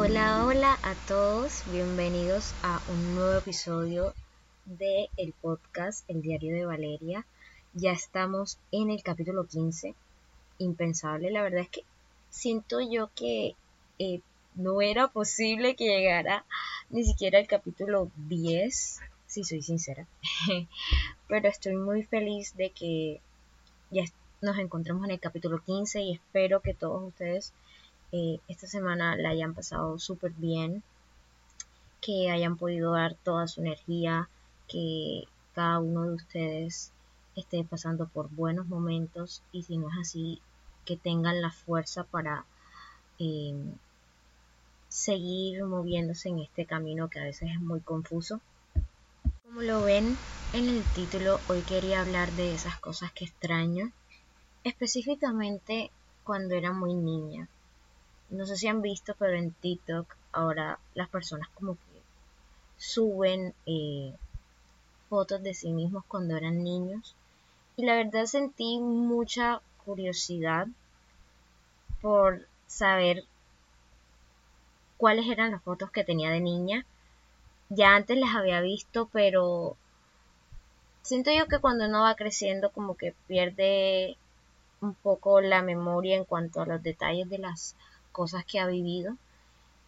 Hola, hola a todos, bienvenidos a un nuevo episodio de el podcast El Diario de Valeria. Ya estamos en el capítulo 15, impensable, la verdad es que siento yo que eh, no era posible que llegara ni siquiera el capítulo 10, si soy sincera, pero estoy muy feliz de que ya nos encontremos en el capítulo 15 y espero que todos ustedes eh, esta semana la hayan pasado súper bien, que hayan podido dar toda su energía, que cada uno de ustedes esté pasando por buenos momentos y si no es así, que tengan la fuerza para eh, seguir moviéndose en este camino que a veces es muy confuso. Como lo ven en el título, hoy quería hablar de esas cosas que extraño, específicamente cuando era muy niña no sé si han visto, pero en TikTok ahora las personas como que suben eh, fotos de sí mismos cuando eran niños. Y la verdad sentí mucha curiosidad por saber cuáles eran las fotos que tenía de niña. Ya antes las había visto, pero siento yo que cuando uno va creciendo como que pierde un poco la memoria en cuanto a los detalles de las cosas que ha vivido.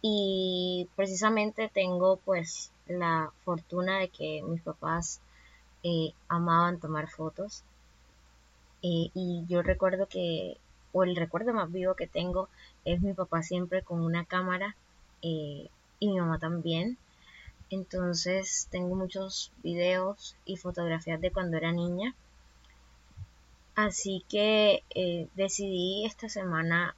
Y precisamente tengo pues la fortuna de que mis papás eh, amaban tomar fotos. Eh, y yo recuerdo que o el recuerdo más vivo que tengo es mi papá siempre con una cámara eh, y mi mamá también. Entonces tengo muchos videos y fotografías de cuando era niña. Así que decidí esta semana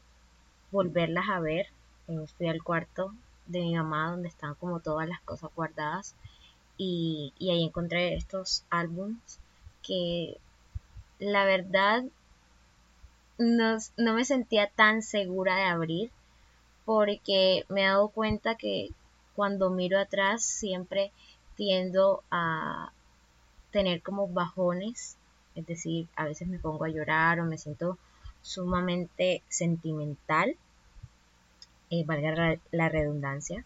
volverlas a ver. Eh, fui al cuarto de mi mamá donde están como todas las cosas guardadas y, ahí encontré estos álbums que la verdad no, no, me sentía tan segura de abrir porque me he dado cuenta que cuando miro atrás siempre tiendo a tener como bajones, es decir, a veces me pongo a llorar o me siento sumamente sentimental, eh, valga la redundancia,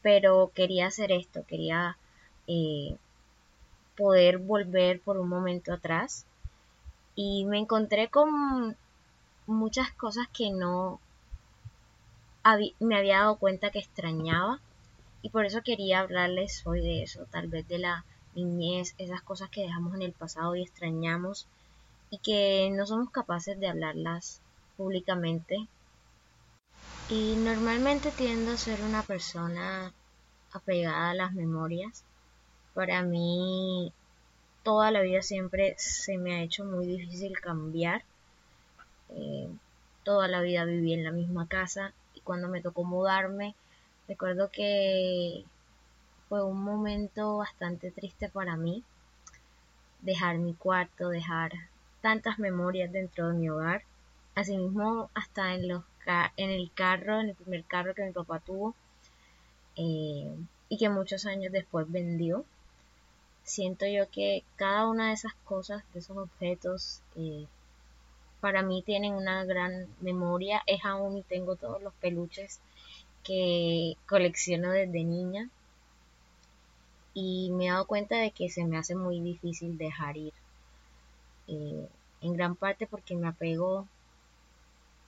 pero quería hacer esto, quería eh, poder volver por un momento atrás y me encontré con muchas cosas que no me había dado cuenta que extrañaba y por eso quería hablarles hoy de eso, tal vez de la niñez, esas cosas que dejamos en el pasado y extrañamos y que no somos capaces de hablarlas públicamente. Y normalmente tiendo a ser una persona apegada a las memorias. Para mí toda la vida siempre se me ha hecho muy difícil cambiar. Eh, toda la vida viví en la misma casa y cuando me tocó mudarme, recuerdo que fue un momento bastante triste para mí. Dejar mi cuarto, dejar tantas memorias dentro de mi hogar. Asimismo, hasta en, los en el carro, en el primer carro que mi papá tuvo eh, y que muchos años después vendió. Siento yo que cada una de esas cosas, de esos objetos, eh, para mí tienen una gran memoria. Es aún y tengo todos los peluches que colecciono desde niña. Y me he dado cuenta de que se me hace muy difícil dejar ir eh, en gran parte porque me apego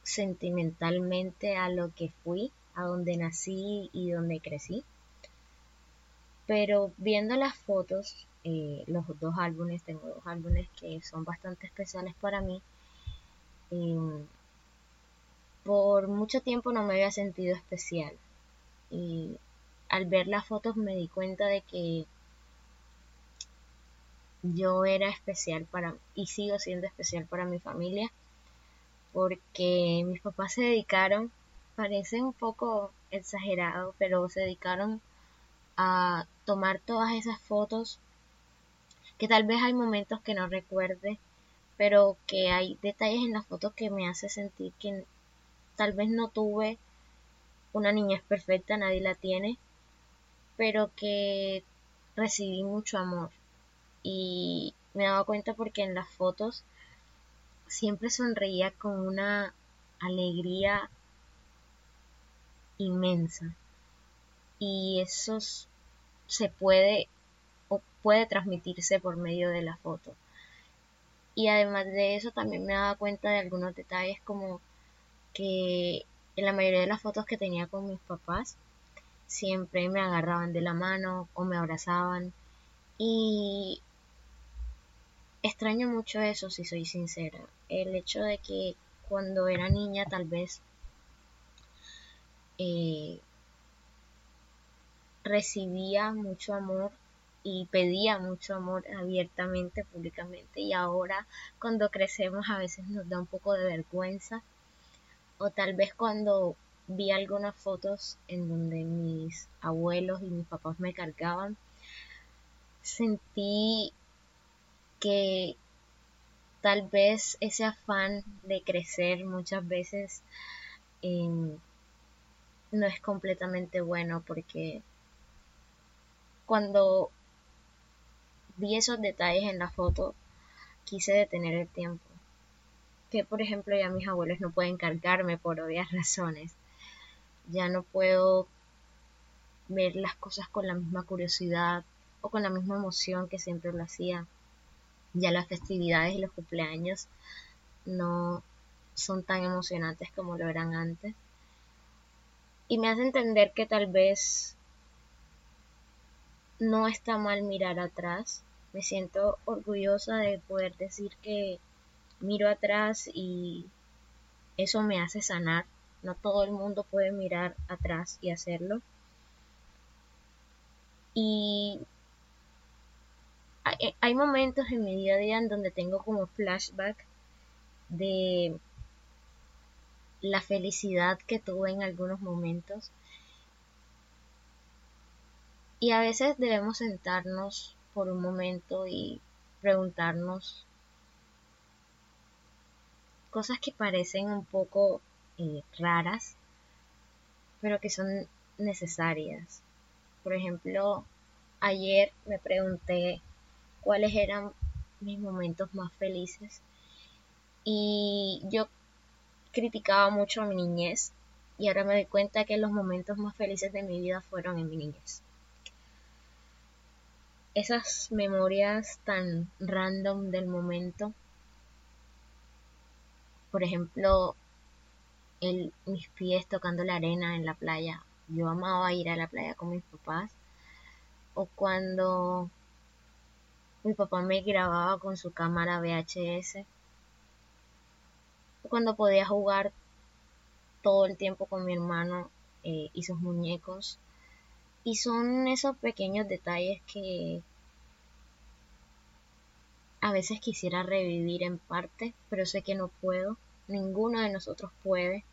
sentimentalmente a lo que fui, a donde nací y donde crecí. Pero viendo las fotos, eh, los dos álbumes, tengo dos álbumes que son bastante especiales para mí. Em, por mucho tiempo no me había sentido especial. Y al ver las fotos me di cuenta de que yo era especial para y sigo siendo especial para mi familia porque mis papás se dedicaron, parece un poco exagerado, pero se dedicaron a tomar todas esas fotos que tal vez hay momentos que no recuerde, pero que hay detalles en las fotos que me hace sentir que tal vez no tuve una niñez perfecta, nadie la tiene, pero que recibí mucho amor. Y me daba cuenta porque en las fotos siempre sonreía con una alegría inmensa y eso se puede o puede transmitirse por medio de la foto. Y además de eso también me daba cuenta de algunos detalles como que en la mayoría de las fotos que tenía con mis papás siempre me agarraban de la mano o me abrazaban y extraño mucho eso si soy sincera. El hecho de que cuando era niña tal vez eh, recibía mucho amor y pedía mucho amor abiertamente, públicamente y ahora cuando crecemos a veces nos da un poco de vergüenza. O tal vez cuando vi algunas fotos en donde mis abuelos y mis papás me cargaban, sentí que tal vez ese afán de crecer muchas veces em, no es completamente bueno porque cuando vi esos detalles en la foto quise detener el tiempo. Que por ejemplo ya mis abuelos no pueden cargarme por obvias razones. Ya no puedo ver las cosas con la misma curiosidad o con la misma emoción que siempre lo hacía ya las festividades y los cumpleaños no son tan emocionantes como lo eran antes. Y me hace entender que tal vez no está mal mirar atrás. Me siento orgullosa de poder decir que miro atrás y eso me hace sanar. No todo el mundo puede mirar atrás y hacerlo. Y hay momentos en mi día a día en donde tengo como flashback de la felicidad que tuve en algunos momentos. Y a veces debemos sentarnos por un momento y preguntarnos cosas que parecen un poco eh, raras, pero que son necesarias. Por ejemplo, ayer me pregunté cuáles eran mis momentos más felices. Y yo criticaba mucho mi niñez y ahora me doy cuenta que los momentos más felices de mi vida fueron en mi niñez. Esas memorias tan random del momento, por ejemplo, el, mis pies tocando la arena en la playa. Yo amaba ir a la playa con mis papás. O cuando mi papá me grababa con su cámara VHS. Cuando podía jugar todo el tiempo con mi hermano eh, y sus muñecos. Y son esos pequeños detalles que a veces quisiera revivir en parte, pero sé que no puedo. Ninguno de nosotros puede.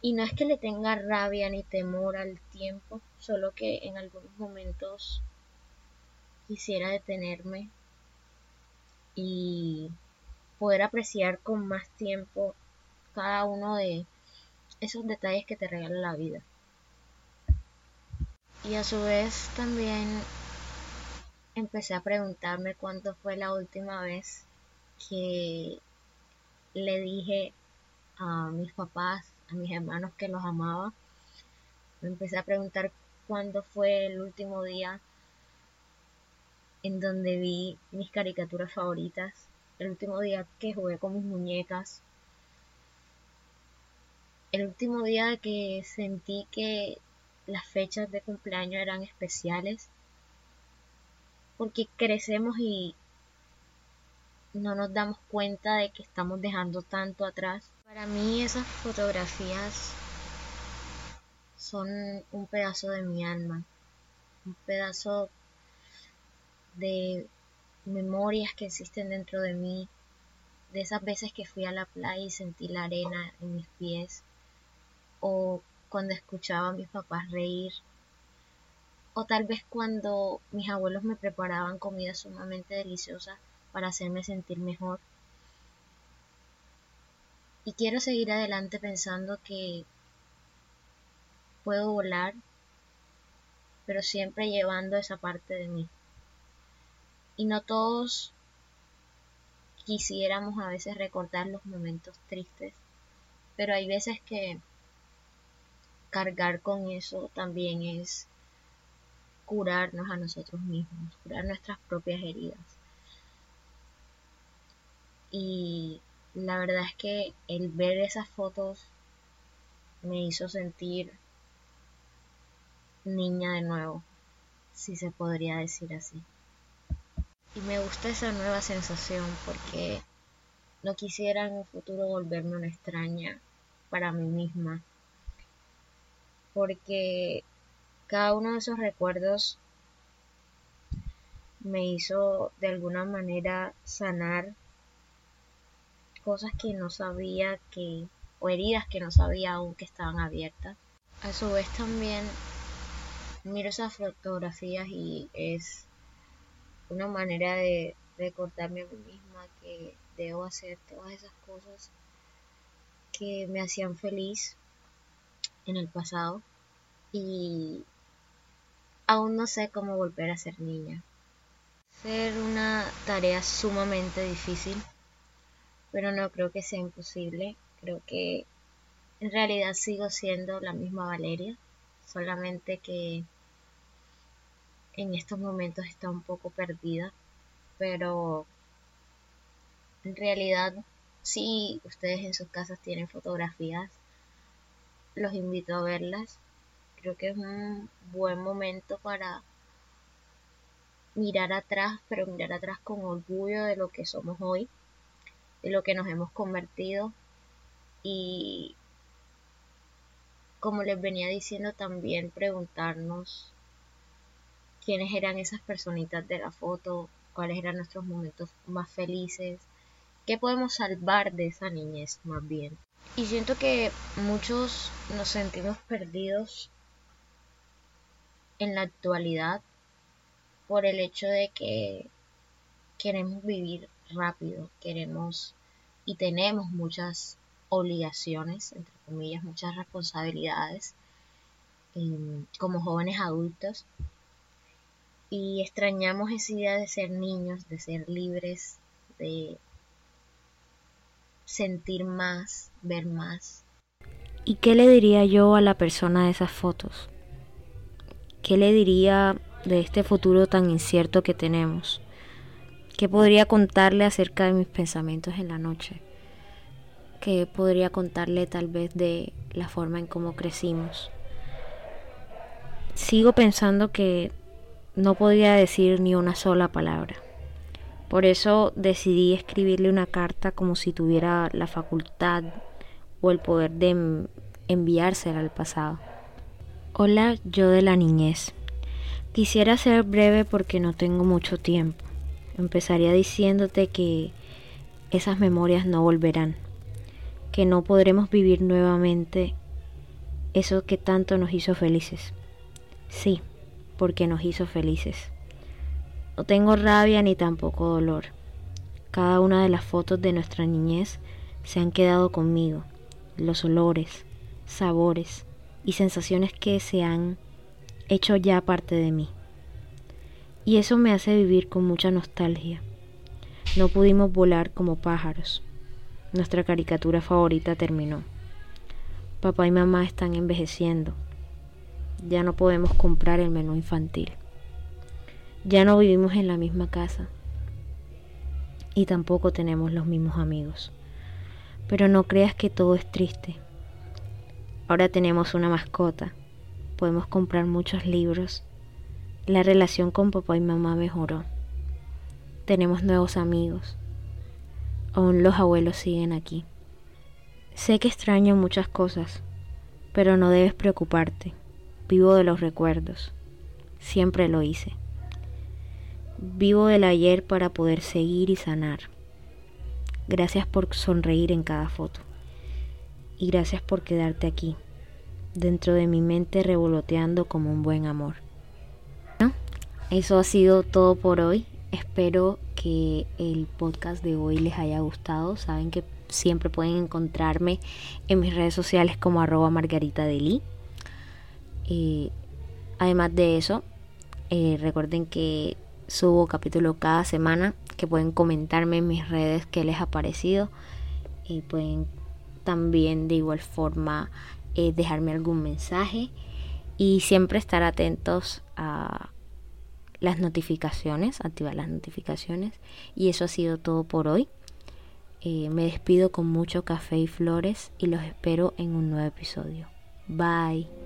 Y no es que le tenga rabia ni temor al tiempo, solo que en algunos momentos quisiera detenerme y poder apreciar con más tiempo cada uno de esos detalles que te regala la vida. Y a su vez también empecé a preguntarme cuándo fue la última vez que le dije a mis papás, a mis hermanos que los amaba. Me empecé a preguntar cuándo fue el último día en donde vi mis caricaturas favoritas, el último día que jugué con mis muñecas, el último día que sentí que las fechas de cumpleaños eran especiales, porque crecemos y no nos damos cuenta de que estamos dejando tanto atrás. Para mí esas fotografías son un pedazo de mi alma, un pedazo de memorias que existen dentro de mí, de esas veces que fui a la playa y sentí la arena en mis pies, o cuando escuchaba a mis papás reír, o tal vez cuando mis abuelos me preparaban comida sumamente deliciosa para hacerme sentir mejor. Y quiero seguir adelante pensando que puedo volar, pero siempre llevando esa parte de mí y no todos quisiéramos a veces recordar los momentos tristes, pero hay veces que cargar con eso también es curarnos a nosotros mismos, curar nuestras propias heridas. Y la verdad es que el ver esas fotos me hizo sentir niña de nuevo, si se podría decir así. Y me gusta esa nueva sensación porque no quisiera en un futuro volverme una extraña para mí misma. Porque cada uno de esos recuerdos me hizo de alguna manera sanar cosas que no sabía que, o heridas que no sabía aún que estaban abiertas. A su vez también miro esas fotografías y es una manera de recordarme a mí misma que debo hacer todas esas cosas que me hacían feliz en el pasado y aún no sé cómo volver a ser niña. Ser una tarea sumamente difícil, pero no creo que sea imposible. Creo que en realidad sigo siendo la misma Valeria, solamente que en estos momentos está un poco perdida, pero en realidad si ustedes en sus casas tienen fotografías, los invito a verlas. Creo que es un buen momento para mirar atrás, pero mirar atrás con orgullo de lo que somos hoy, de lo que nos hemos convertido y como les venía diciendo también preguntarnos quiénes eran esas personitas de la foto, cuáles eran nuestros momentos más felices, qué podemos salvar de esa niñez más bien. Y siento que muchos nos sentimos perdidos en la actualidad por el hecho de que queremos vivir rápido, queremos y tenemos muchas obligaciones, entre comillas, muchas responsabilidades em, como jóvenes adultos y extrañamos esa idea de ser niños, de ser libres, de sentir más, ver más. ¿Y qué le diría yo a la persona de esas fotos? ¿Qué le diría de este futuro tan incierto que tenemos? ¿Qué podría contarle acerca de mis pensamientos en la noche? ¿Qué podría contarle tal vez de la forma en cómo crecimos? Sigo pensando que no podía decir ni una sola palabra. Por eso decidí escribirle una carta como si tuviera la facultad o el poder de enviársela al pasado. Hola, yo de la niñez. Quisiera ser breve porque no tengo mucho tiempo. Empezaría diciéndote que esas memorias no volverán, que no podremos vivir nuevamente eso que tanto nos hizo felices. Sí, porque nos hizo felices. No tengo rabia ni tampoco dolor. Cada una de las fotos de nuestra niñez se han quedado conmigo. Los olores, sabores y sensaciones que se han hecho ya parte de mí. Y eso me hace vivir con mucha nostalgia. No pudimos volar como pájaros. Nuestra caricatura favorita terminó. Papá y mamá están envejeciendo. Ya no podemos comprar el menú infantil. Ya no vivimos en la misma casa y tampoco tenemos los mismos amigos. Pero no creas que todo es triste. Ahora tenemos una mascota, podemos comprar muchos libros, la relación con papá y mamá mejoró, tenemos nuevos amigos, aún los abuelos siguen aquí. Sé que extraño muchas cosas, pero no debes preocuparte, vivo de los recuerdos, siempre lo hice. Vivo del ayer para poder seguir y sanar. Gracias por sonreír en cada foto. Y gracias por quedarte aquí, dentro de mi mente revoloteando como un buen amor. eso ha sido todo por hoy. Espero que el podcast de hoy les haya gustado. Saben que siempre pueden encontrarme en mis redes sociales como arroba margarita de eh, además de eso, eh, recuerden que Subo capítulo cada semana que pueden comentarme en mis redes qué les ha parecido y pueden también de igual forma eh, dejarme algún mensaje y siempre estar atentos a las notificaciones, activar las notificaciones. Y eso ha sido todo por hoy. Eh, me despido con mucho café y flores y los espero en un nuevo episodio. Bye.